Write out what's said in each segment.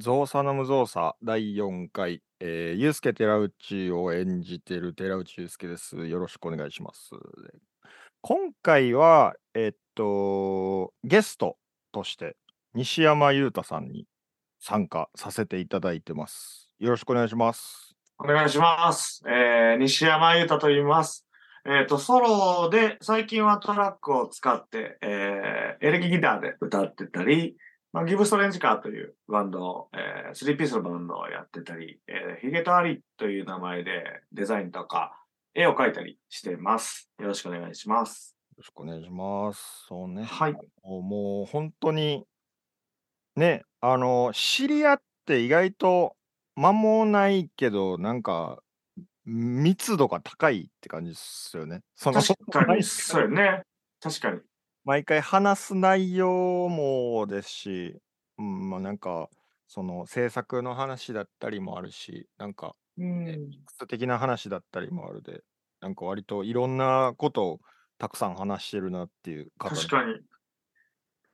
ゾウサノムゾウサ第4回、えー、ユースケ寺内を演じている寺内ユースケです。よろしくお願いします。今回は、えっと、ゲストとして西山裕太さんに参加させていただいてます。よろしくお願いします。お願いします。えー、西山裕太と言います。えっ、と、ソロで、最近はトラックを使って、えー、エレキギターで歌ってたり、まあ、ギブストレンジカーというバンドを、えー、スリーピースのバンドをやってたり、えー、ヒゲとアリという名前でデザインとか絵を描いたりしてます。よろしくお願いします。よろしくお願いします。そうね。はい。もうもう本当に、ね、あの、知り合って意外と間もないけど、なんか、密度が高いって感じですよね。その確か毎に、そうよね。確かに。毎回話す内容もですし、うん、まあなんか、その制作の話だったりもあるし、なんか、うん。的な話だったりもあるで、なんか割といろんなことをたくさん話してるなっていう方確かに。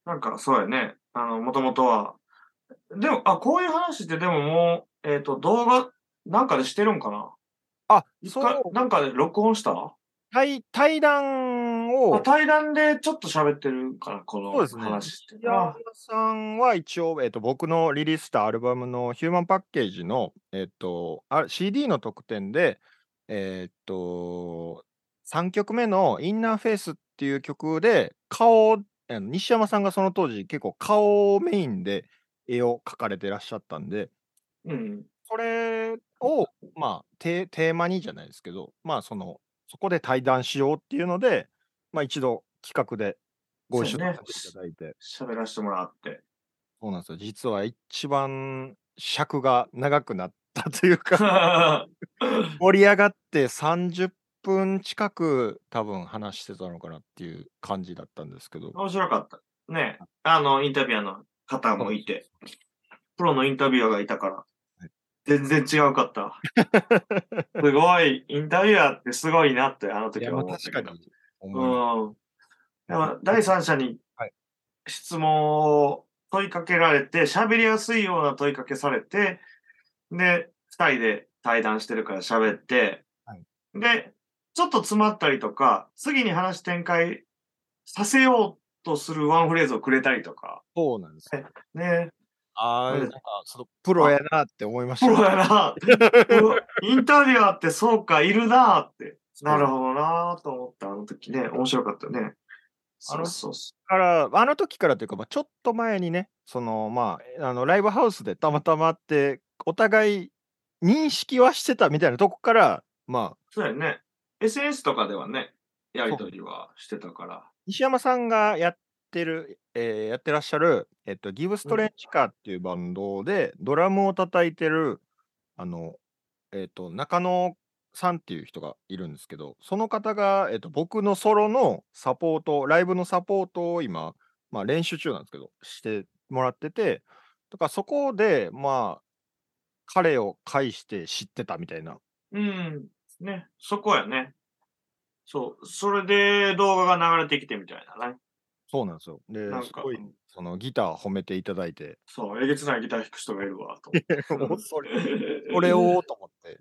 なんか、そうやね。あの、もともとは。でも、あ、こういう話ってでももう、えっ、と、動画なんかでしてるんかな？あ、一そう、回なんかで録音した？対対談あを、対談でちょっと喋ってるから、このそうですね話って。山さんは一応、えっと、僕のリリースしたアルバムのヒューマンパッケージの、えっと、あ CD の特典で、えっと、3曲目のインナーフェイスっていう曲で、顔西山さんがその当時結構顔をメインで絵を描かれてらっしゃったんで、うん。それを、まあ、テテーマにじゃないですけど、まあ、その、そこで対談しようっていうので、まあ、一度企画でご一緒させていただいて、喋らせてもらって。そうなんですよ。実は一番尺が長くなったというか、盛り上がって30分近く多分話してたのかなっていう感じだったんですけど、面白かった。ね。あの、インタビュアーの方もいて、プロのインタビュアーがいたからはい、全然違うかった。すごい、インタビュアーってすごいなって、あの時は思った。確かに思います。うん。でも第三者にはい質問を問いかけられて、喋りやすいような問いかけされて、で、二人で対談してるから喋って、はいで、ちょっと詰まったりとか、次に話展開させようとするワンフレーズをくれたりとか、そうなんですよ。ね、ああ、うんなんか、そのプロやなって思いましたね。プロやな、インタビュアーってそうか、いるなって。なるほどなと思った、あの時ね。面白かったね。あのそうそうそから、あの時からというか、まあ、ちょっと前にね、その、まあ、あの、ライブハウスでたまたま会って、お互い認識はしてたみたいなとこから、まあ、う。そうやね。SNS とかではね、やりとりはしてたから。西山さんがやってる、えーやってらっしゃる、えっと、ギブストレンチカーっていうバンドで、ドラムを叩いてる、あの、えっと、中野さんっていう人がいるんですけど、その方が、えっと、僕のソロのサポート、ライブのサポートを今、まあ練習中なんですけど、してもらってて、だからそこで、まあ、彼を介して知ってたみたいな。うん。ね、そこやね。そう。それで動画が流れてきてみたいなね。そうなんですよ。ですごい、そのギター褒めていただいて、そう、えげつないギター弾く人がいるわ、と思って。もうそれ、これをと思って。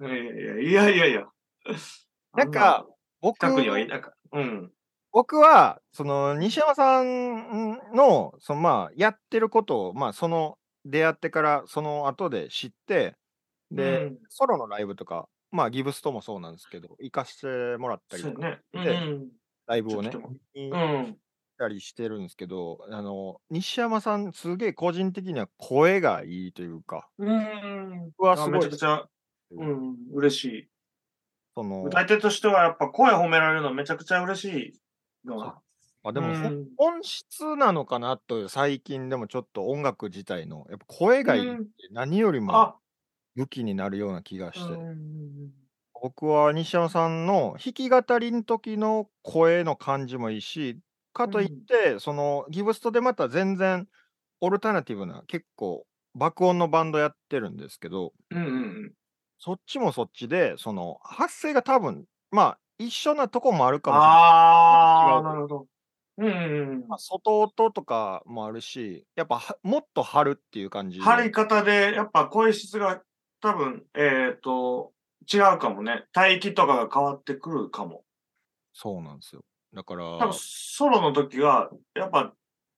いやいやいや。なんか、僕近くにはいなか。うん。僕は、その、西山さんの、その、まあ、やってることを、まあ、その、出会ってから、その後で知って、で、うんソロのライブとか、まあ、ギブストもそうなんですけど、行かしてもらったりとか、ね。うでん。ライブをね行っん。たりしてるんですけど、あの、西山さん、すげえ個人的には声がいいというか、うん。僕はすごいめちゃくちゃ、う。ん、嬉しい。その、歌い手としてはやっぱ声褒められるのめちゃくちゃ嬉しいのが。まあ、でも、ほうん。本質なのかなという、最近でもちょっと音楽自体の、やっぱ声がいいって何よりもあ、武器になるような気がして、うん。僕は西山さんの弾き語りの時の声の感じもいいし、かといって、そのギブストでまた全然オルタナティブな結構爆音のバンドやってるんですけど、うんうんそっちもそっちで、その発声が多分、まあ一緒なとこもあるかもしれない。ああ、なるほど。うんうんまあ、外音とかもあるし、やっぱはもっと張るっていう感じで。張り方で、やっぱ声質が多分、えっ、と、違うかもね。帯域とかが変わってくるかも。そうなんですよ。だから、多分、ソロの時は、やっぱ、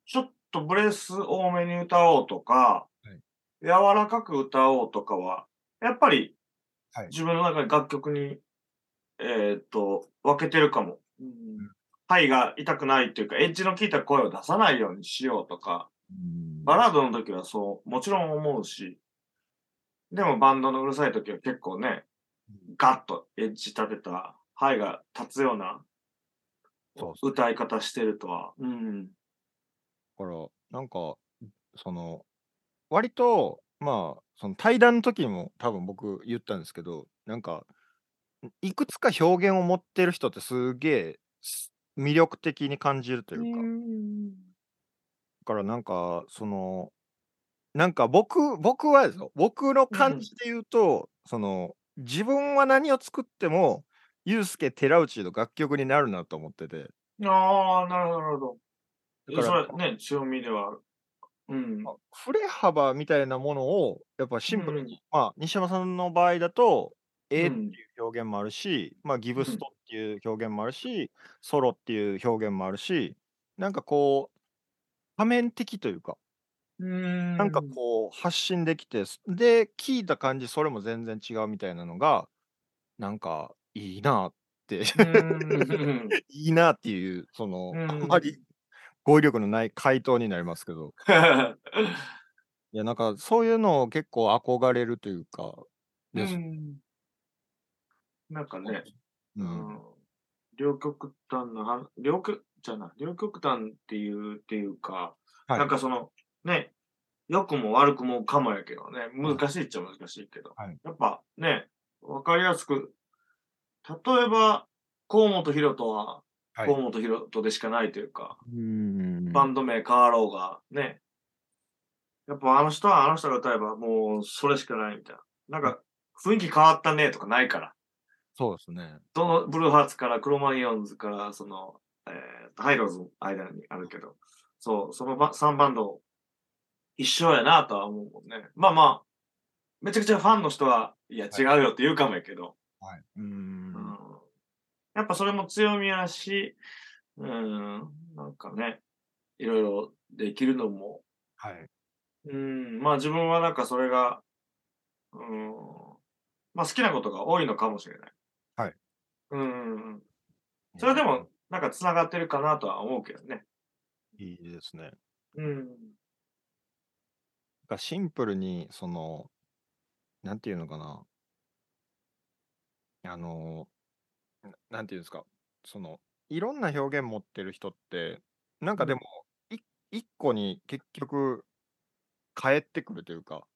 ちょっとブレス多めに歌おうとか、はい柔らかく歌おうとかは、やっぱり、はい自分の中で楽曲に、えっ、と、分けてるかも。うん肺が痛くないっていうか、エッジの効いた声を出さないようにしようとか、うんバラードの時はそう、もちろん思うし、でもバンドのうるさい時は結構ね、ガッとエッジ立てた、肺が立つような歌い方してるとは。うん。だから、なんか、その、割と、まあ、その対談の時にも多分僕言ったんですけど、なんか、いくつか表現を持ってる人ってすげえす魅力的に感じるというか、だからなんか、その、なんか僕、僕はですよ、僕の感じで言うと、その、自分は何を作っても、ユースケ・寺内の楽曲になるなと思ってて、ああ、なるほど、なるほど。だからそれね、強みではある。うん。まあ振れ幅みたいなものを、やっぱシンプルに、まあ、西山さんの場合だと、A っていう表現もあるし、まあ、ギブストっていう表現もあるし、ソロっていう表現もあるし、なんかこう、多面的というか、うん。なんかこう、発信できて、すで、聞いた感じ、それも全然違うみたいなのが、なんか、いいなって、うん。いいなっていう、その、うんあんまり語彙力のない回答になりますけど、いや、なんかそういうのを結構憧れるというか、うです。ん。なんかね、ううんん。両極端な話、両極、じゃない、両極端っていう、っていうか、はい。なんかその、ね、良くも悪くもかもやけどね、難しいっちゃ難しいけど、はい。やっぱね、わかりやすく、例えば、河本ロ人は、はい河本ロ人でしかないというか、うんバンド名変わろうが、ね。やっぱあの人はあの人が歌えばもうそれしかないみたいな。なんか雰囲気変わったねとかないから。そうですね。どのブルーハーツからクロマニオンズからその、えー、ハイローズの間にあるけど、そう、そのば3バンド一緒やなとは思うもんね。まあまあ、めちゃくちゃファンの人は、いや違うよって言うかもやけど、はい。ううんん。やっぱそれも強みやし、うん、なんかね、いろいろできるのもはい。うん、まあ自分はなんかそれが、うん、まあ好きなことが多いのかもしれない。はい。うん。それでも、なんか繋がってるかなとは思うけどね。いいですね。うん。なんかシンプルに、その、なんていうのかな。あの、ななんていうんですか。その、いろんな表現持ってる人って、なんかでも、い一個に結局、返ってくるというか、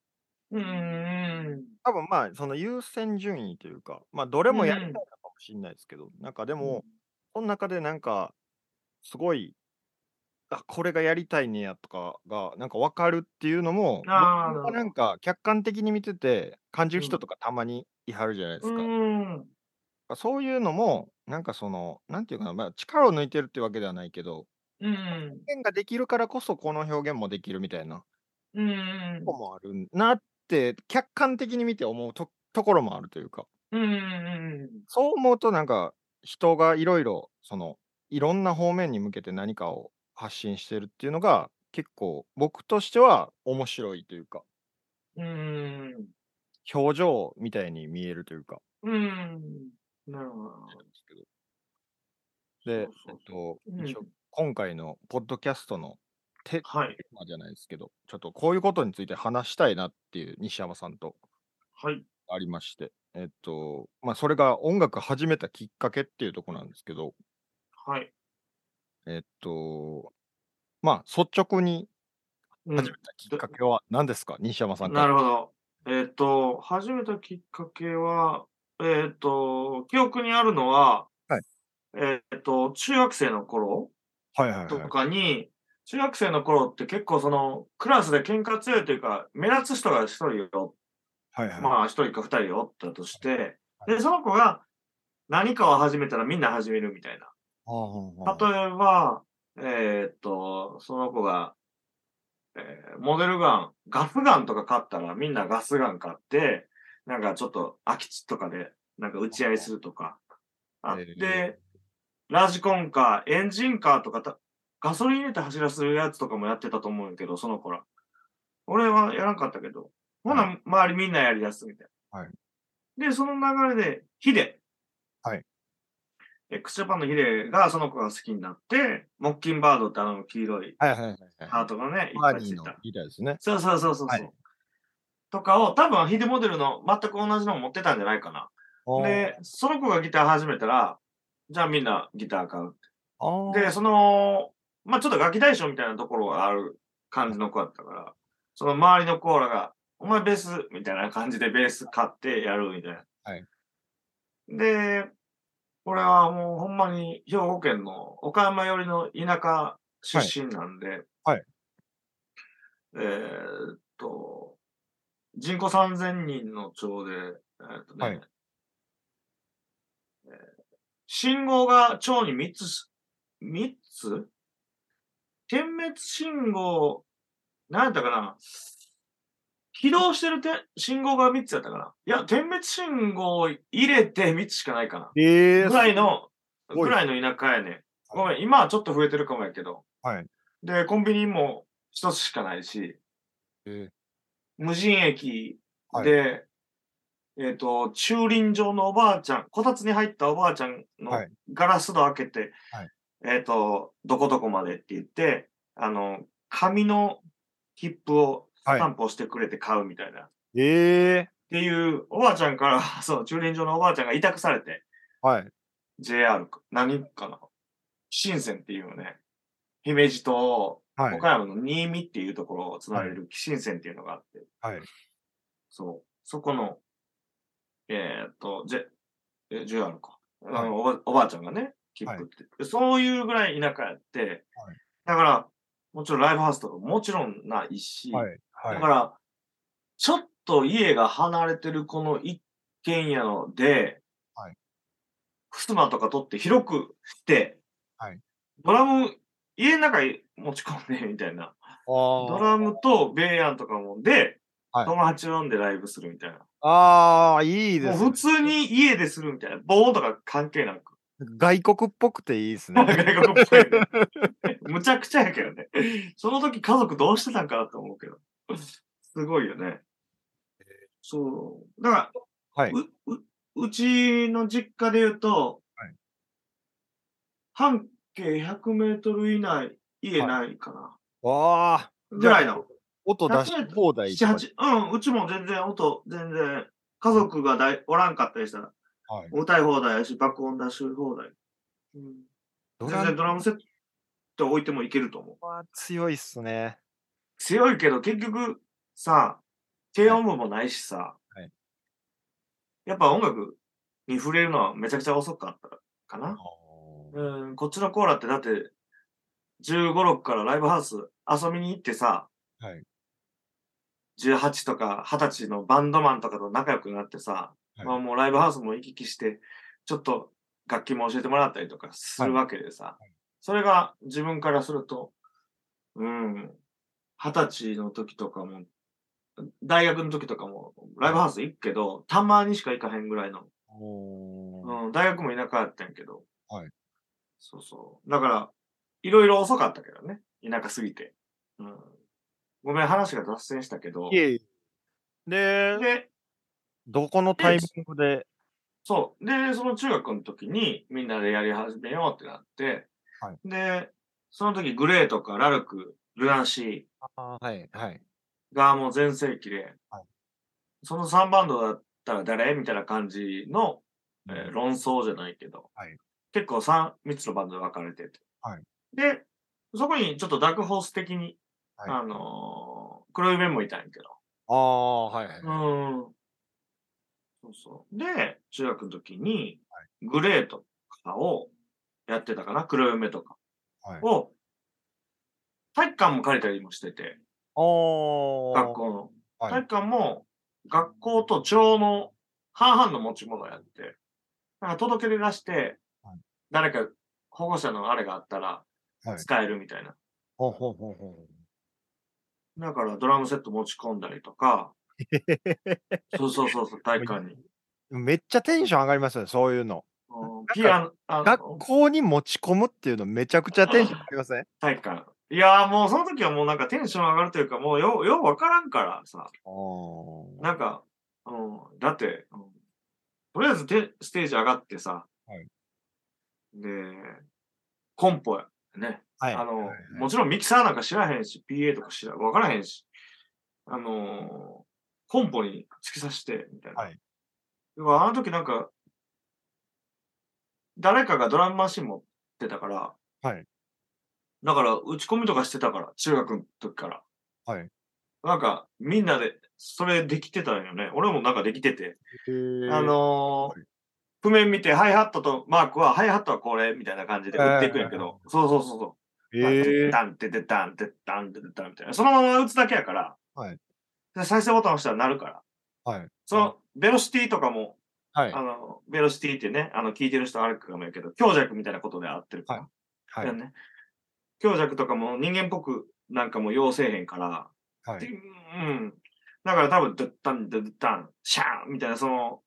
うん。多分まあ、その優先順位というか、まあ、どれもやりたいのかもしれないですけど、なんかでも、その中でなんか、すごい、あ、これがやりたいねやとかが、なんか分かるっていうのも、あなんか客観的に見てて感じる人とかたまにいはるじゃないですか。うん。そういうのも、なんかその、なんていうかな、まあ、力を抜いてるってわけではないけど、うん。表現ができるからこそこの表現もできるみたいなうんとこ。もあるなって、客観的に見て思うとところもあるというか。うん。そう思うとなんか人がいろいろそのいろんな方面に向けて何かを発信してるっていうのが結構僕としては面白いというかうん。表情みたいに見えるというかうん。なるほど。でえっとうん今回のポッドキャストのテはい。ーマじゃないですけどちょっとこういうことについて話したいなっていう西山さんとはい。ありましてえっとまあそれが音楽始めたきっかけっていうところなんですけどはい。えっと、まあ、率直にうん始めたきっかけは何ですか、西山さんから。なるほど。えっ、と、始めたきっかけは、えっ、と、記憶にあるのは、はいえっ、と、中学生の頃とはいはいはい。かに、中学生の頃って結構その、クラスで喧嘩強いというか、目立つ人が一人よ、はいはい。まあ一人か二人おったとして、で、その子が何かを始めたらみんな始めるみたいな。例えば、えーっと、その子が、えーモデルガン、ガスガンとか買ったらみんなガスガン買って、なんかちょっと空き地とかで、なんか打ち合いするとかあって、へラジコンカー、エンジンカーとかた、ガソリン入れて走らせるやつとかもやってたと思うんやけど、その子ら。俺はやらんかったけど、ほな、周りみんなやりやすみたいな。はいで、その流れで、ヒデ。はい。x ジャパンのヒデがその子が好きになって、モッキンバードってあの黄色いはいはいはいはい。ハートがね、いっぱいついた。ギターですね。そうそうそうそうそう。はいとかを、多分ヒデモデルの全く同じのを持ってたんじゃないかな。で、その子がギター始めたら、じゃあみんなギター買う。あーで、その、まあちょっとガキ大将みたいなところがある感じの子だったから、その周りのコーラが、お前ベースみたいな感じでベース買ってやるみたいな。はい。で、俺はもうほんまに兵庫県の岡山寄りの田舎出身なんで、はいえーっと、人口3000人の町で、えーっとね、はいえー信号が町に3つし、3つ？点滅信号、何やったかな？起動してるて信号が3つやったかな？いや、点滅信号を入れて3つしかないかな。えー、ぐらいの、すごいぐらいの田舎やね。ごめん、今はちょっと増えてるかもやけど。はい。で、コンビニも一つしかないし、え無人駅はい。で、えっ、と、駐輪場のおばあちゃん、こたつに入ったおばあちゃんのはい。ガラス戸開けて、はい。えっ、と、どこどこまでって言って、あの、紙の切符をスタンプをしてくれて買うみたいな。っー、えていう、おばあちゃんから、そう、駐輪場のおばあちゃんが委託されて、ー、はい。JR か、何かな新線っていうね、姫路とはい。岡山の新見っていうところをつなげる新線っていうのがあって、はい。そう、そこの、えーっと、J、え JR か、あはいのおば。おばあちゃんがね、切符って、でそういうぐらい田舎やって、はいだから、もちろんライブハウスとかもちろんないし、はい。はい。だから、ちょっと家が離れてるこの一軒家ので、はい襖とか取って広くして、はいドラム、家の中に持ち込んで、みたいな。ドドラムとベーヤンとかもで、はい友達呼んでライブするみたいな。ああ、いいです、ね。普通に家でするみたいな。防音とか関係なく。外国っぽくていいですね。外国っぽいね。むちゃくちゃやけどね。その時家族どうしてたんかなと思うけど。すごいよね。そう。だから、はい。う、う、うちの実家で言うと、はい半径100メートル以内、家ないかな。わあ、ぐらいの。音出し放題と7、か。8、うん、うちも全然音、全然、家族がだいおらんかったりしたら、はい。歌い放題やし、爆音出し放題。うん、全然ドラムセット置いてもいけると思う。は強いっすね。強いけど、結局、さ、低音部もないしさ、はいやっぱ音楽に触れるのはめちゃくちゃ遅かったかな。うん、こっちのコーラってだって、15、6からライブハウス遊びに行ってさ、はい。18とか20歳のバンドマンとかと仲良くなってさ、はいまあもうライブハウスも行き来して、ちょっと楽器も教えてもらったりとかするわけでさ、それが自分からすると、うん、20歳の時とかも、大学の時とかもライブハウス行くけど、たまにしか行かへんぐらいの、うん、大学も田舎やったんやけど、はい。そうそう。だから、いろいろ遅かったけどね、田舎すぎて。うん、ごめん、話が脱線したけど、いえいえ。で、で、どこのタイミングで、そう。で、その中学の時にみんなでやり始めようってなって、はい。で、その時グレーとかラルク、ルナシあーはい、はい。ーがもう全盛期で、はい。その3バンドだったら誰？みたいな感じの、えー論争じゃないけど、はい。結構 3, 3つのバンドで分かれてて。はいで、そこにちょっとダークホース的に、はいあのー黒い面もいたんやけど、ああ、はい、はい。うん。そうそう。で、中学の時に、グレーとかをやってたかな黒梅とかはいを、体育館も借りたりもしてて、学校の。はい体育館も、学校と町の半々の持ち物やって、なんか届け出出してはい、誰か保護者のあれがあったら、はい。使えるみたいな。ほうほうほうほだからドラムセット持ち込んだりとか、そうそうそうそう、体育館に。う。めっちゃテンション上がりますよね、そういうの。うんピアノ、あ学校に持ち込むっていうのめちゃくちゃテンション上がりません？体育館。いやーもうその時はもうなんかテンション上がるというか、もうよう、ようわからんからさ、あなんか、うん、だって、うんとりあえずてステージ上がってさ、はいで、コンポやね。はい。あの、もちろんミキサーなんか知らへんし、PA とか知ら、わからへんし、あのーコンポに突き刺して、みたいな。はいでもあの時なんか、誰かがドラムマシン持ってたから、はい。だから打ち込みとかしてたから、中学の時から。はい。なんか、みんなで、それできてたんよね。俺もなんかできてて。あのーはい譜面見て、ハイハットとマークは、ハイハットはこれ、みたいな感じで打っていくんやけど、そうそうそうそう。へえ。ダン、ててダン、ててダン、ててダンみたいな。そのまま打つだけやから、はいで再生ボタン押したら鳴るから。はい。その、ベロシティとかも、はいあ。の、ベロシティってね、あの、聞いてる人あるかもやけど、強弱みたいなことで合ってるから。はいだよね。強弱とかも人間っぽくなんかも要せえへんから、はい。うん。だから多分、ドッタン、ドッタン、シャーンみたいな、その、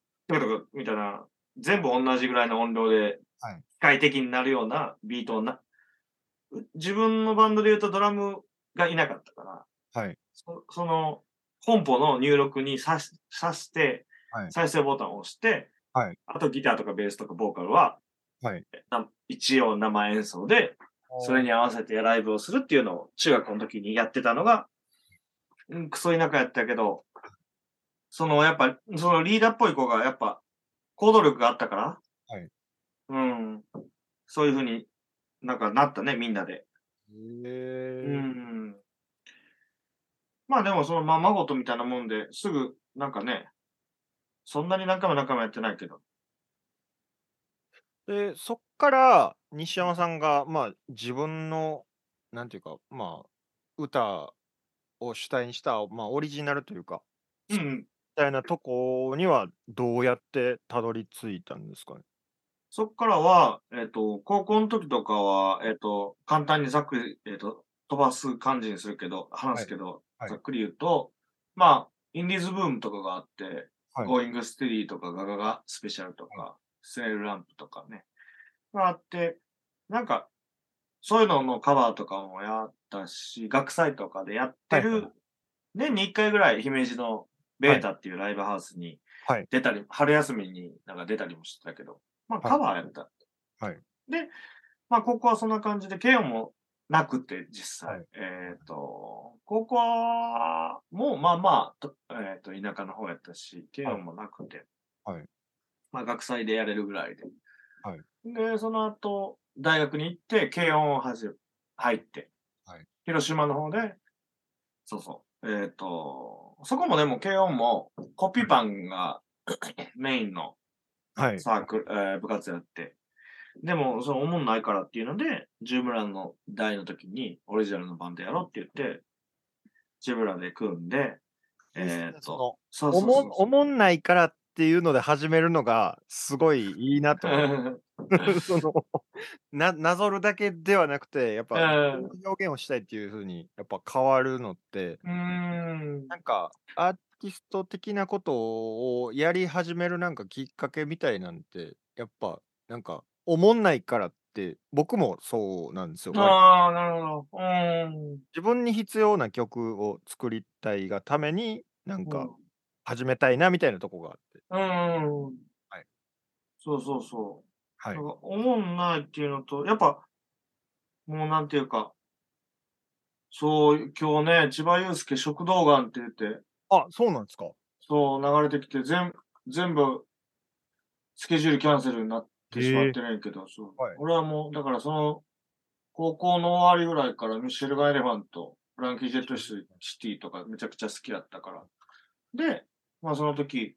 みたいな、全部同じぐらいの音量ではい、機械的になるようなビートをな、う自分のバンドで言うとドラムがいなかったから、はい。そその、本ポの入力にさしさしてはい、再生ボタンを押して、はい。あとギターとかベースとかボーカルは、はい。な一応生演奏で、それに合わせてライブをするっていうのを中学の時にやってたのが、うん、クソ田舎やったけど、そのやっぱ、そのリーダーっぽい子がやっぱ行動力があったから、はいうん、そういうふうになんかなったね、みんなで。へうえ。ん。まあでもそのままごとみたいなもんで、すぐなんかね、そんなに何回も何回もやってないけど。で、そっから西山さんが、まあ、自分の、なんていうか、まあ、歌を主体にした、まあ、オリジナルというか、うんたいなとこにはどうやってたどり着いたんですかね？そっからは、えっ、と、高校の時とかは、えっ、と、簡単にざっくり、えっ、と、飛ばす感じにするけど、話すけど、はい。ざっくり言うと、まあ、インディーズブームとかがあって、はい。 GOING STEADY とかガガガスペシャルとか、 SNAIL RAMP とかね、があって、なんか、そういうののカバーとかもやったし、学祭とかでやってる、はいはい。年に1回ぐらい姫路のベータっていうライブハウスにはい出たり、春休みになんか出たりもしてたけど、まあはいカバーやった。はいで、まあ高校はそんな感じで、慶応もなくて、実際。はいえっ、と、高校はもうまあまあ、とえっ、と、田舎の方やったし、慶応もなくて。はいまあ学祭でやれるぐらいで。はいで、その後、大学に行って、慶応を入って、はい広島の方で、そうそう。えっ、と、そこもでも慶応もコピーパンが メインのはい。サークル、えー部活やって。でも、その、おもんないからっていうので、ジュブラの代の時に、オリジナルのバンドやろうって言って、ジュブラで組んで、えーっと、おもんないからっていうので始めるのが、すごいいいなと思う。その、な、なぞるだけではなくて、やっぱ、表現をしたいっていうふうに、やっぱ変わるのって、うーん。なんか、アーティスト的なことをやり始めるなんかきっかけみたいなんて、やっぱ、なんか、おもんないからって、僕もそうなんですよ。ああ、なるほど。うーん。自分に必要な曲を作りたいがために、なんか、始めたいなみたいなとこがあって。うん。うん。はい。そうそうそう。はい思んないっていうのと、やっぱ、もうなんていうか、そう、今日ね、千葉祐介食道がんって言って、あ、そうなんですか。そう、流れてきて、全、全部、スケジュールキャンセルになってしまってないけど、そう。はい俺はもう、だからその、高校の終わりぐらいからミシェルガン・エレファント、フランキー・ジェット・シティとかめちゃくちゃ好きだったから。で、まあその時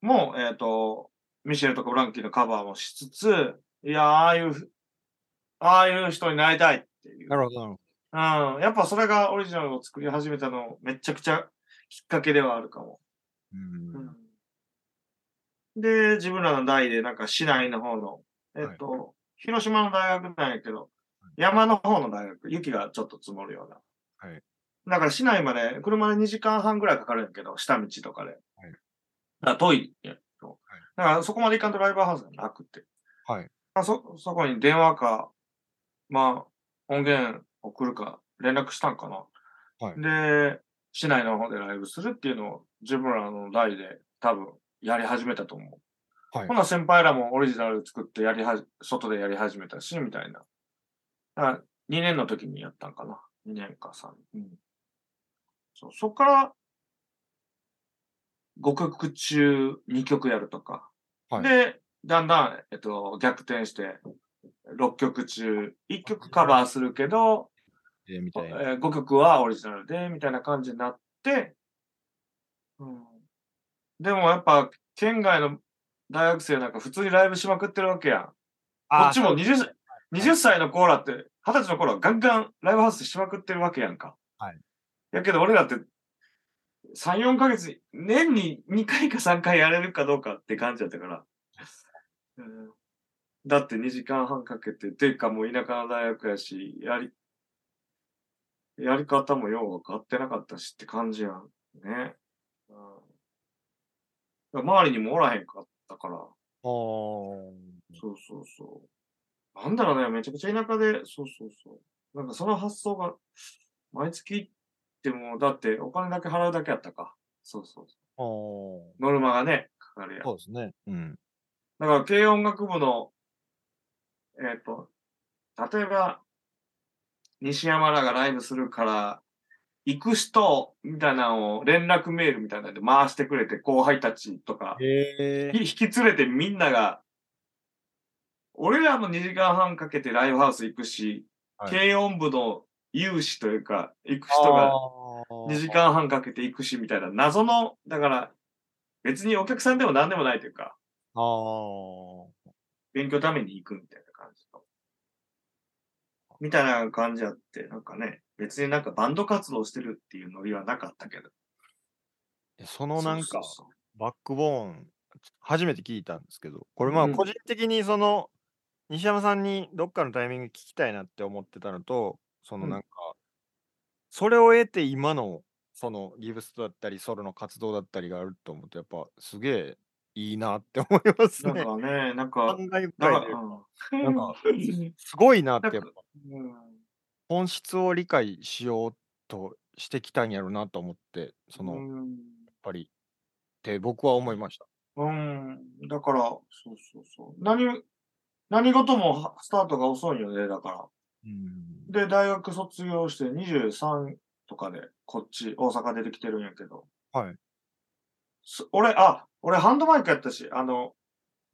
も、えっ、と、ミシェルとかフランキーのカバーもしつつ、いや、ああいう、ああいう人になりたいっていう。なるほど、なるほうん。やっぱそれがオリジナルを作り始めたの、めちゃくちゃきっかけではあるかも。ど。うん。で、自分らの代で、なんか市内の方の、えっと、広島の大学なんやけど、山の方の大学、雪がちょっと積もるような。はい。だから市内まで車で2時間半ぐらいかかるんやけど、下道とかで。はいだから遠いんやけど。だからそこまで行かんとライブハウスがなくて。はい。あそ、そこに電話か、まあ、音源送るか、連絡したんかな。はいで、市内の方でライブするっていうのを自分らの代で多分やり始めたと思う。はいほな先輩らもオリジナル作ってやりはじ、外でやり始めたし、みたいな。だから2年の時にやったんかな。2年か3年。うん。そう、そっから、5曲中2曲やるとか。はいで、だんだん、えっと、逆転して、6曲中1曲カバーするけど、えーみたいな。えー5曲はオリジナルで、みたいな感じになって、うん、でもやっぱ、県外の大学生なんか普通にライブしまくってるわけやん。こっちも20歳、20歳のコーラって、20歳の頃はガンガンライブハウスしまくってるわけやんか。はい。やけど俺らって、3、4ヶ月に、年に2回か3回やれるかどうかって感じだったから。うん、だって2時間半かけて、ていうかもう田舎の大学やし、やり、やり方もよう分かってなかったしって感じやん。ね。うん、周りにもおらへんかったから。あーそうそうそう。なんだろうね、めちゃくちゃ田舎で、そうそうそう。なんかその発想が、毎月行っても、だってお金だけ払うだけやったか。そうそうそう。ノルマがね、かかるやん。そうですね。うん。だから軽音楽部の、えっ、と、例えば、西山らがライブするから、行く人みたいなのを連絡メールみたいなので回してくれて、後輩たちとか、引き連れてみんなが、俺らも2時間半かけてライブハウス行くし、はい軽音部の有志というか、行く人が2時間半かけて行くしみたいな謎の、だから別にお客さんでも何でもないというか、勉強ために行くみたいな感じの。みたいな感じあって、なんかね、別になんかバンド活動してるっていうノリはなかったけど。えそのなんかバックボーン、初めて聞いたんですけど、これまあうん個人的にその、西山さんにどっかのタイミング聞きたいなって思ってたのと、そのうんなんか、それを得て今のそのギブスだったりソロの活動だったりがあると思って、やっぱすげえいいなって思います。なんかね、なん感か、慨だから、深いというかうんなんかすごいなってやっぱうん本質を理解しようとしてきたんやろなと思って、その、やっうんぱり、って僕は思いました。うん。だから、そうそうそう。何、何事もはスタートが遅いよね、だから。うん。で、大学卒業して23とかで、こっち、大阪出てきてるんやけど。はい。す俺、あ、俺ハンドマイクやったし、あの、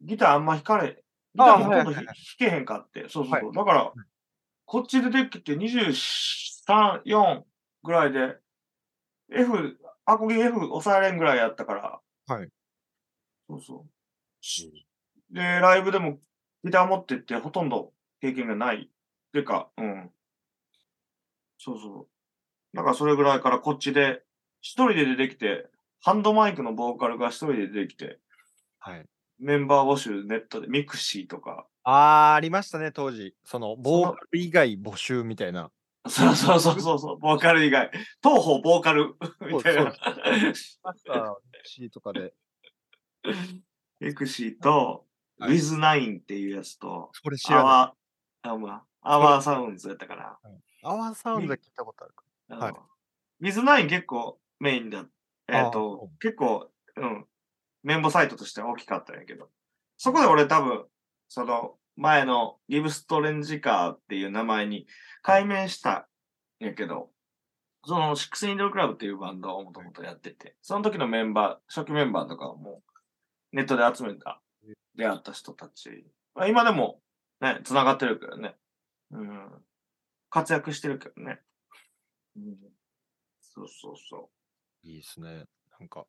ギターあんま弾かれ、ギターもほとんど弾けへんかって。そうそうそう。はだから、こっち出てきて23、4ぐらいで、F、アコギ F 抑えれんぐらいやったから。はい。そうそう。で、ライブでもギター持ってってほとんど経験がない。てか、うん。そうそう。だからそれぐらいからこっちで一人で出てきて、ハンドマイクのボーカルが一人で出てきて、はい。メンバー募集ネットで mixi とか、あー、ありましたね、当時。その、ボーカル以外募集みたいな。そうそうそうそうそう、ボーカル以外、当方ボーカルみたいな。マスターとかで。 mixi と、はい with9 っていうやつと、それ知らない。アワー、あ、まあ、 OURSOUNDS やったから。 OURSOUNDS 聞いたことあるか。はい水ナイン結構メインだ。えっ、あと、結構、うん、メンボサイトとしては大きかったんやけど、そこで俺多分、その、前のギブストレンジカーっていう名前に改名したんやけど、その、シックスインドルクラブっていうバンドをもともとやってて、その時のメンバー、初期メンバーとかをもう、ネットで集めた、出会った人たち。まあ今でも、ね、繋がってるけどね。うん。活躍してるけどね。うん。そうそうそいいですね。なんか、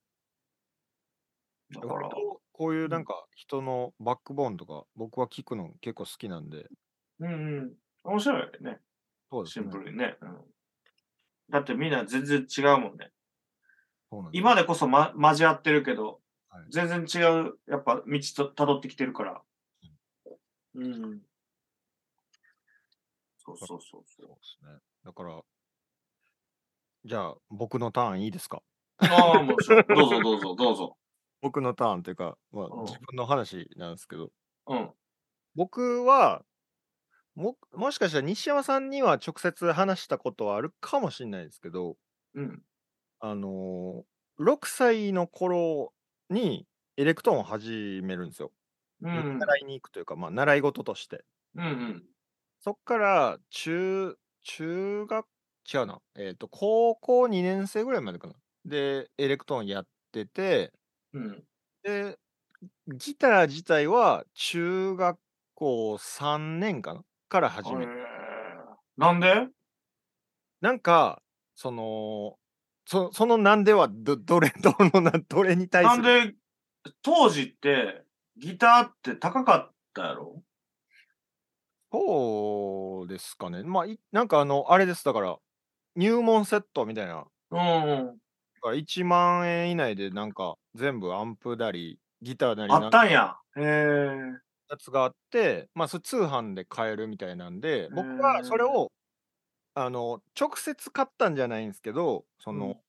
う。だから、こういうなんか人のバックボーンとか、僕は聞くの結構好きなんで。うんうん。面白いよね。シそうですね。ンプルにね。うん。だってみんな全然違うもんね。そうなん今でこそ、ま、交わってるけど、はい全然違う、やっぱ道と辿ってきてるから。うん。そそうそうそうそうですね。だから、じゃあ、僕のターンいいですか？ああ、もちろん。どうぞどうぞどうぞ。僕のターンというか、まあうん、自分の話なんですけど、うん。僕は、も、もしかしたら西山さんには直接話したことはあるかもしれないですけど、うん。あのー、6歳の頃にエレクトーンを始めるんですよ。うん。習いに行くというか、まあ、習い事として。うんうん。そっから、中、中学、違うな。えっ、と、高校2年生ぐらいまでかな。で、エレクトーンやってて、うん。で、ギター自体は中学校3年かなから始めえた。ーなんで？なんか、その、そそのなんではど、どれ、どのな、どれに対する？なんで、当時って、ギターって高かったやろ？そうですかね。まあ、いなんかあの、あれです。だから、入門セットみたいな。うんうん。だから1万円以内でなんか全部アンプなり、ギターなりあなんかったんや。へえ。やつがあって、まあ、それ通販で買えるみたいなんで、僕へはーそれを、あの、直接買ったんじゃないんですけど、その、うん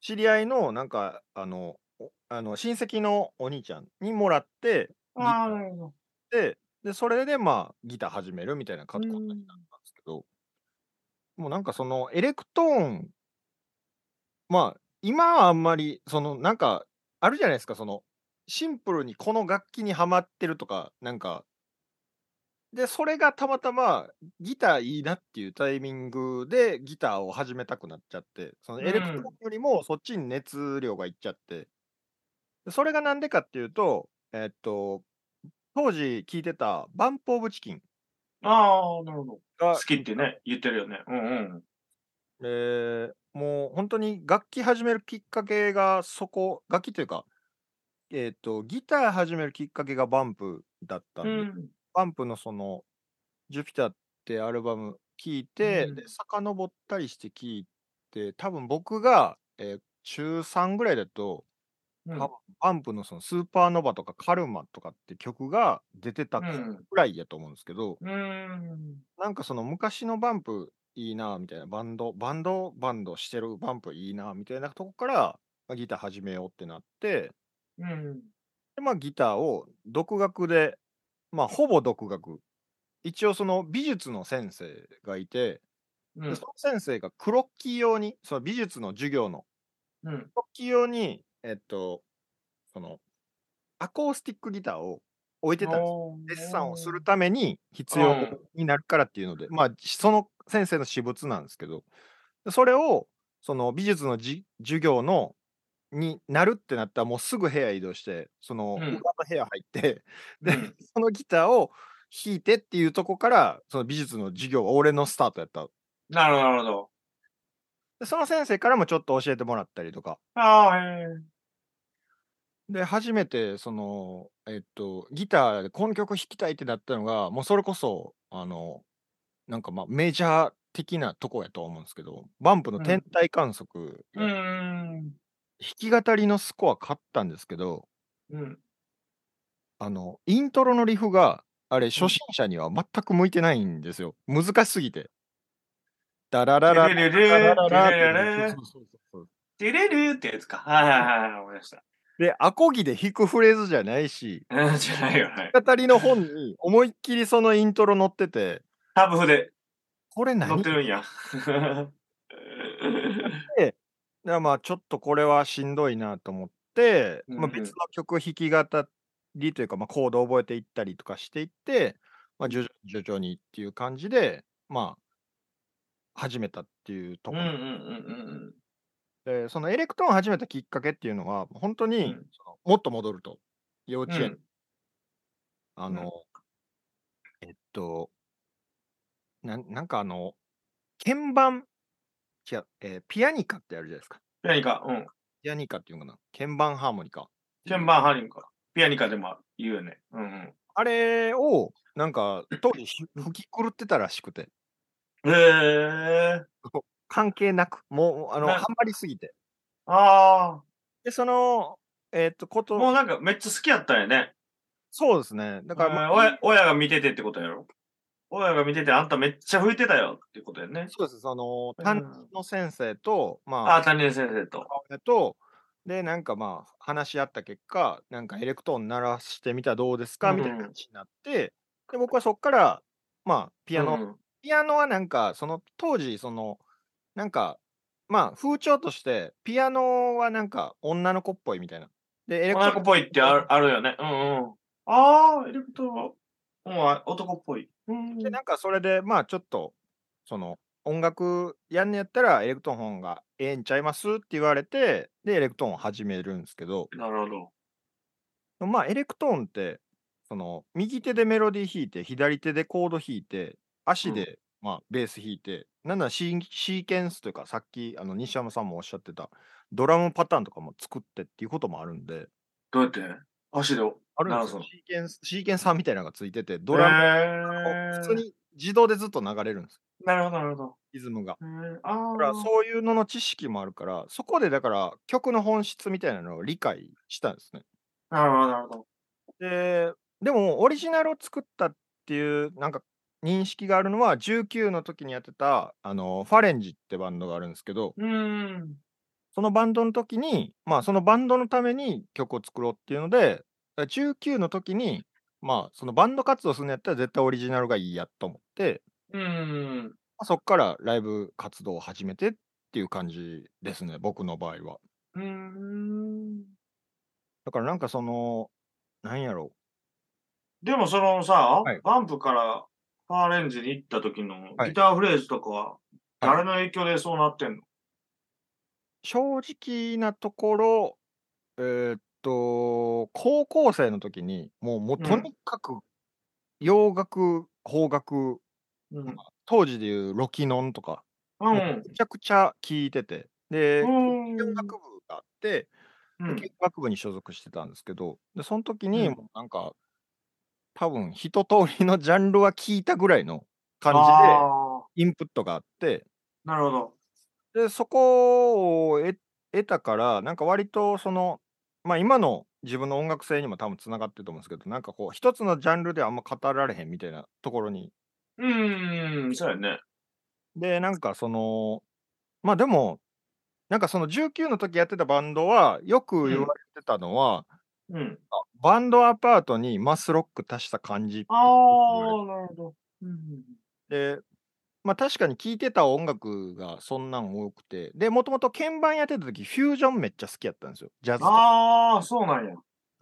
知り合いの、なんか、あの、おあの親戚のお兄ちゃんにもらって、ああ、ーなるほど。で、で、それでまあ、ギター始めるみたいなことになったんですけど、もうなんかその、エレクトーン、まあ、今はあんまり、その、なんか、あるじゃないですか、その、シンプルにこの楽器にはまってるとか、なんか、で、それがたまたまギターいいなっていうタイミングでギターを始めたくなっちゃって、そのエレクトーンうん。よりもそっちに熱量がいっちゃって、でそれがなんでかっていうと、えっと、当時聴いてたバンプオブチキンああ、なるほど。が好きってね、言ってるよね。うんうん。えーもう本当に楽器始めるきっかけがそこ、楽器というか、えっと、ギター始めるきっかけがバンプだったんで、うん。バンプのその、ジュピターってアルバム聴いて、うんで、遡ったりして聴いて、多分僕が、えー中3ぐらいだと、うん多分バンプのそのスーパーノヴァとかカルマとかって曲が出てたぐうんらいやと思うんですけど、うん。なんかその昔のバンプいいなみたいな、バンド、バンド、バンドしてるバンプいいなみたいなとこから、まあギター始めようってなって、うん。でまあギターを独学で、まあほぼ独学。一応その美術の先生がいて、うんでその先生がクロッキー用に、その美術の授業のうん。クロッキー用に、えっと、そのアコースティックギターを置いてたんですよ。デッサンをするために必要うんになるからっていうので、まあ、その先生の私物なんですけど、それを、その美術のじ授業の、になるってなったら、もうすぐ部屋移動して、そのうん裏の部屋入って、で、うんそのギターを弾いてっていうとこから、その美術の授業は俺のスタートやった。なるほど、なるほど。でその先生からもちょっと教えてもらったりとか、ああ、へえ。で、初めて、その、えっと、ギターでこの曲弾きたいってなったのが、もうそれこそ、あの、なんかまあメジャー的なとこやと思うんですけど、バンプのうん天体観測、う弾ん。き語りのスコア買ったんですけど、うん。あの、イントロのリフが、あれ、初心者には全く向いてないんですよ。難しすぎて。ダラララ。ラテレレレララ。ラテレルってやつか。はいはいはい、思い。出した。で、アコギで弾くフレーズじゃないし、うん、じゃないよ、はい。語りの本に思いっきりそのイントロ載ってて、タブ譜で。これ何？乗ってるんや。だからまあちょっとこれはしんどいなと思って、まあ、別の曲弾き語りというか、まあ、コードを覚えていったりとかしていって、まあ、徐々に徐々にっていう感じで、まあ、始めたっていうところ、うんうんうんでそのエレクトーンを始めたきっかけっていうのは本当に、うんもっと戻ると幼うん。稚園、うんあの、えっとなんなんかあの鍵盤違う、えーピアニカってあるじゃないですかピアニカ、うん。ピアニカっていうのかな鍵盤ハーモニカ鍵盤ハリンか。ピアニカでも言うよね。うんうん。あれを、なんか、当時ひ吹き狂ってたらしくて、へえ。関係なく、もう、あの、なハマりすぎて。あで、その、えーっと、こあ。もうと、なんかめっちゃ好きやったんやね。そうですね。だだから、まあ親親が見ててってことやろ親が見てて、あんためっちゃ吹いてたよってことやね。そうです。その、うん担任の先生と、まああ、任先生と。母親と、で、なんかまあ、話し合った結果、なんかエレクトーン鳴らしてみたらどうですか？みたいなうん話になって、で、僕はそっから、まあ、ピアノ、うんピアノはなんか、その当時、その、なんか、まあ、風潮として、ピアノはなんか女の子っぽいみたいな。で、エレクトーン女の子っぽいってあるあるよね。うんうん。ああ、エレクトロ、うん、男っぽい。うん。で、なんかそれで、まあちょっと、その、音楽やんねやったらエレクトーンの方がええんちゃいますって言われて、で、エレクトーンを始めるんですけど、なるほど。まあエレクトーンって、その、右手でメロディー弾いて、左手でコード弾いて、足で、まあベース弾いて、なんならシーシーケンスというか、さっき、あの、西山さんもおっしゃってた、ドラムパターンとかも作ってっていうこともあるんで、どうやって？足であるんですよ。シーケンス、シーケンサーみたいなのがついてて、ドドラム、ラ普通に自動でずっと流れるんです。なるほど、なるほど。リズムが。あだからあ。そういうのの知識もあるから、そこでだから曲の本質みたいなのを理解したんですね。なるほど、なるほど。で、でもオリジナルを作ったっていうなんか認識があるのは19の時にやってたあのファレンジってバンドがあるんですけど、うーん。そのバンドの時に、まあそのバンドのために曲を作ろうっていうので、19の時に、まあそのバンド活動するんやったら絶対オリジナルがいいやと思って、うーん。まあそっからライブ活動を始めてっていう感じですね、僕の場合は。うーん。だからなんかその、なんやろでもそのさ、はいバンプからファーレンジに行った時のはい。ギターフレーズとかは、誰の影響でそうなってんの、正直なところ、えーっと、高校生の時に、もうもううんとにかく洋楽、邦楽、うん。当時でいうロキノンとか、うん。もうめちゃくちゃ聴いてて、で、音楽部があって、うん。軽音楽部に所属してたんですけど、で、その時に、うん。もうなんか、多分一通りのジャンルは聞いたぐらいの感あじで、インプットがあって、あ、なるほど。で、そこを得得たから、なんか割とその、まあ今の自分の音楽性にも多分つながってると思うんですけど、なんかこう、一つのジャンルであんま語られへんみたいなところに。うーん、そうやね。で、なんかその、まあでも、なんかその19の時やってたバンドは、よく言われてたのは、うん。バンドアパートにマスロック足した感じああ、なるほど。うん。で、まあ確かに聴いてた音楽がそんなん多くて、で、もともと鍵盤やってた時、フュージョンめっちゃ好きやったんですよ。ジャズとか。ああ、そうなんや。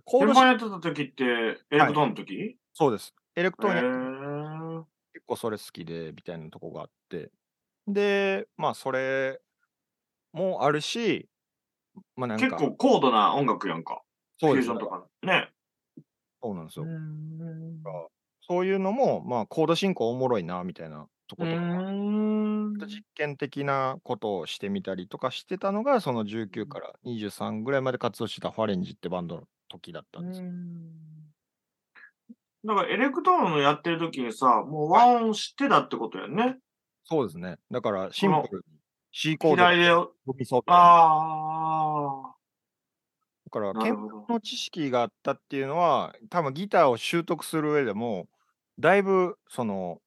コー鍵盤やってた時って、エレクトーンの時、そうです。エレクトーンやえ結構それ好きで、みたいなとこがあって。で、まあそれもあるし、まあなんか、結構高度な音楽やんか。そうですフュージョンとか。ね。そうなんですよ。ん。そういうのも、まあコード進行おもろいな、みたいなとことか、ん。実験的なことをしてみたりとかしてたのが、その19から23ぐらいまで活動してたファレンジってバンドの時だったんですよ。だからエレクトーンのやってる時にさ、もう和音知ってたってことやね。そうですね。だからシンプルに C コード左で、飛び添って。だあから、あ、な鍵るほど。の知識があったっていうのは、多分ギターを習得する上でも、だいぶ、その、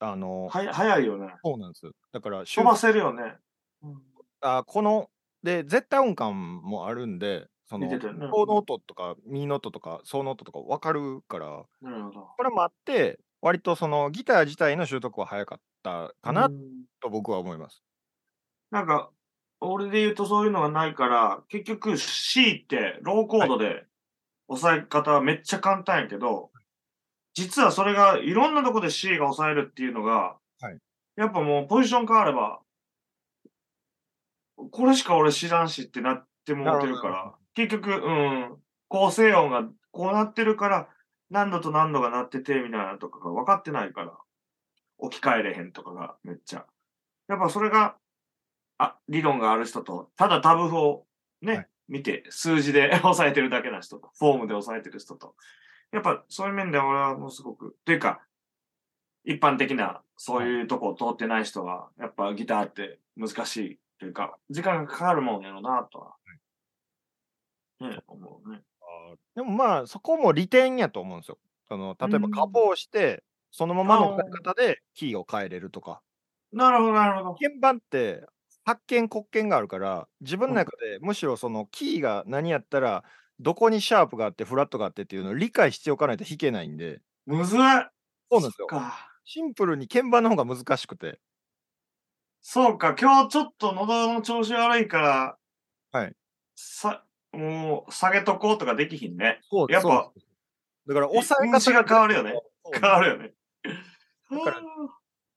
あの、はや早いよね。そうなんです。だから、習飛ばせるよね。うんあこの、で、絶対音感もあるんで、その、見てたよね。ソの音とか、ミの音とか、ソの音とか分かるから、なるほど。これもあって、割とそのギター自体の習得は早かったかなうんと僕は思います。なんか、俺で言うとそういうのがないから、結局 C ってローコードで押さえ方はめっちゃ簡単やけど、実はそれがいろんなとこで C が押さえるっていうのが、はい。やっぱもうポジション変われば、これしか俺知らんしってなってもうてるから、結局、うん、構成音がこうなってるから、何度と何度が鳴っててみたいなのとかが分かってないから、置き換えれへんとかがめっちゃ。やっぱそれが、あ、理論がある人と、ただタブ譜をね、はい見て、数字で 押さえてるだけな人と、フォームで押さえてる人と。やっぱそういう面では俺はもうすごく、というか、一般的なそういうとこを通ってない人は、やっぱギターって難しいというか、時間がかかるもんやろなとは、ね、思うね。でもまあ、そこも利点やと思うんですよ。その例えば、うんカポをして、そのままの使い方でキーを変えれるとか。なるほど、なるほど。鍵盤って発見黒鍵があるから、自分の中でむしろそのキーが何やったら、どこにシャープがあってフラットがあってっていうのを理解しておかないと弾けないんで。むずっ。そうなんですよ。か。シンプルに鍵盤の方が難しくて。そうか、今日ちょっと喉の調子悪いから、はい。さ、もう、下げとこうとかできひんね。そうやっぱ、だから押さえ運指が変わるよね。変わるよね。だから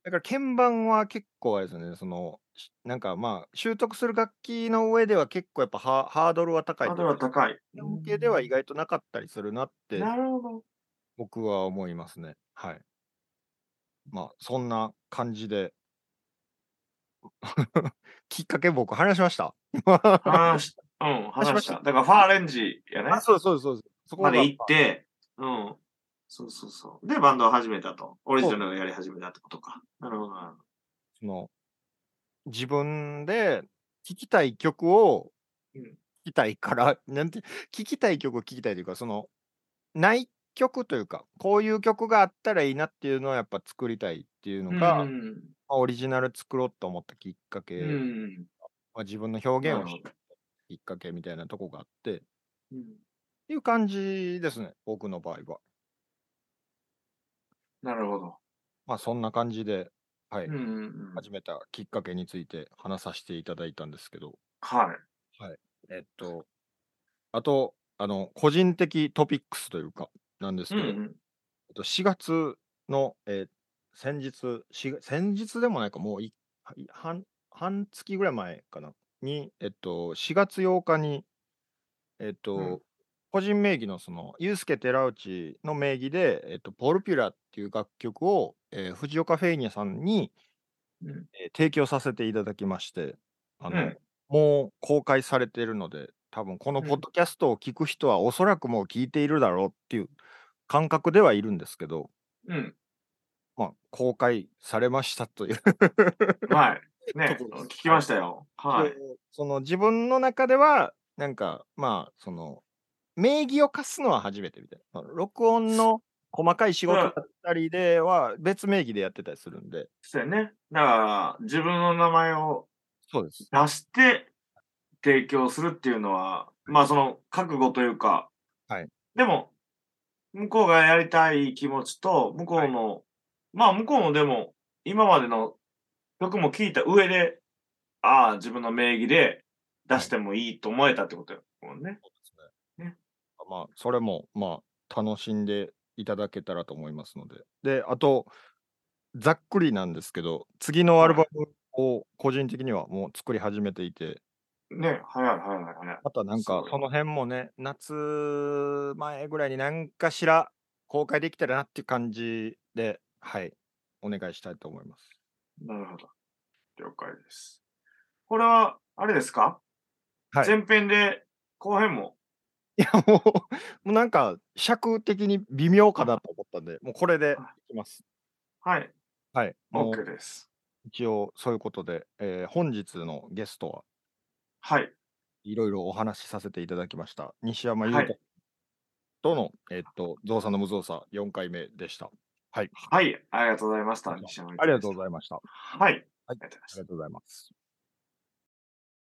だから鍵盤は結構あれですね、その、しなんかまあ、習得する楽器の上では結構やっぱハハードルは高いハードルは高い。向けでは意外となかったりするなってなるほど。僕は思いますね。はい。まあ、そんな感じで。きっかけ僕話しました。話し、うん、話しましたた。だからファーレンジやねあ、。そうそうそうです。そこがまで行って、うん。そうそうそう。で、バンドを始めたと。オリジナルをやり始めたってことか。なるほどなるほど。その自分で聴きたい曲をうん聴きたいから、なんて、聴きたい曲を聴きたいというか、その、ない曲というか、こういう曲があったらいいなっていうのをやっぱ作りたいっていうのが、まうん。あオリジナル作ろうと思ったきっかけ、うん。まあ、自分の表現をしたきっかけみたいなとこがあって、っうんていう感じですね、僕の場合は。なるほど。まあそんな感じで、はい、うんうんうん。始めたきっかけについて話させていただいたんですけど、はい。えっと、あと、あの、個人的トピックスというか、なんですけど、うんうん。えっと、4月の、えー先日、し先日でもないか、もういはい半半月ぐらい前かな、に、えっと、4月8日に、えっと、うん個人名義のその、ユースケ寺内の名義で、えっと、ポルピュラっていう楽曲を、えー藤岡フェイニャさんに、うんえー提供させていただきまして、あの、うんもう公開されているので、多分このうんポッドキャストを聞く人はおそらくもう聞いているだろうっていう感覚ではいるんですけど、うん。まあ、公開されましたというはい。ね聞きましたよ。はい。その自分の中では、なんか、まあ、その、名義を貸すのは初めてみたいな。録音の細かい仕事だったりでは別名義でやってたりするんで、そうやね。だから、自分の名前を。出して提供するっていうのは、まあその覚悟というか、はい。でも、向こうがやりたい気持ちと、向こうの、まあ向こうもでも、今までの曲も聞いた上で、ああ、自分の名義で出してもいいと思えたってことよ。もんね。ねまあ、それも、まあ、楽しんでいただけたらと思いますので。で、あと、ざっくりなんですけど、次のアルバムを個人的にはもう作り始めていて、ね、早い早い早い。またなんかその辺もね、夏前ぐらいに何かしら公開できたらなっていう感じで、はい、お願いしたいと思います。なるほど。了解です。これは、あれですか？はい前編で後編も。いや、もう、もうなんか尺的に微妙かなと思ったんで、もうこれでいきます。はい。はい。も OK うです。一応そういうことで、えー本日のゲストははい。いろいろお話しさせていただきました。西山優はい太との、えっと、造作の無造作4回目でした。はい。はい。ありがとうございました。あ西山ありがとうごいざいました。はい。はいありが。とうございます。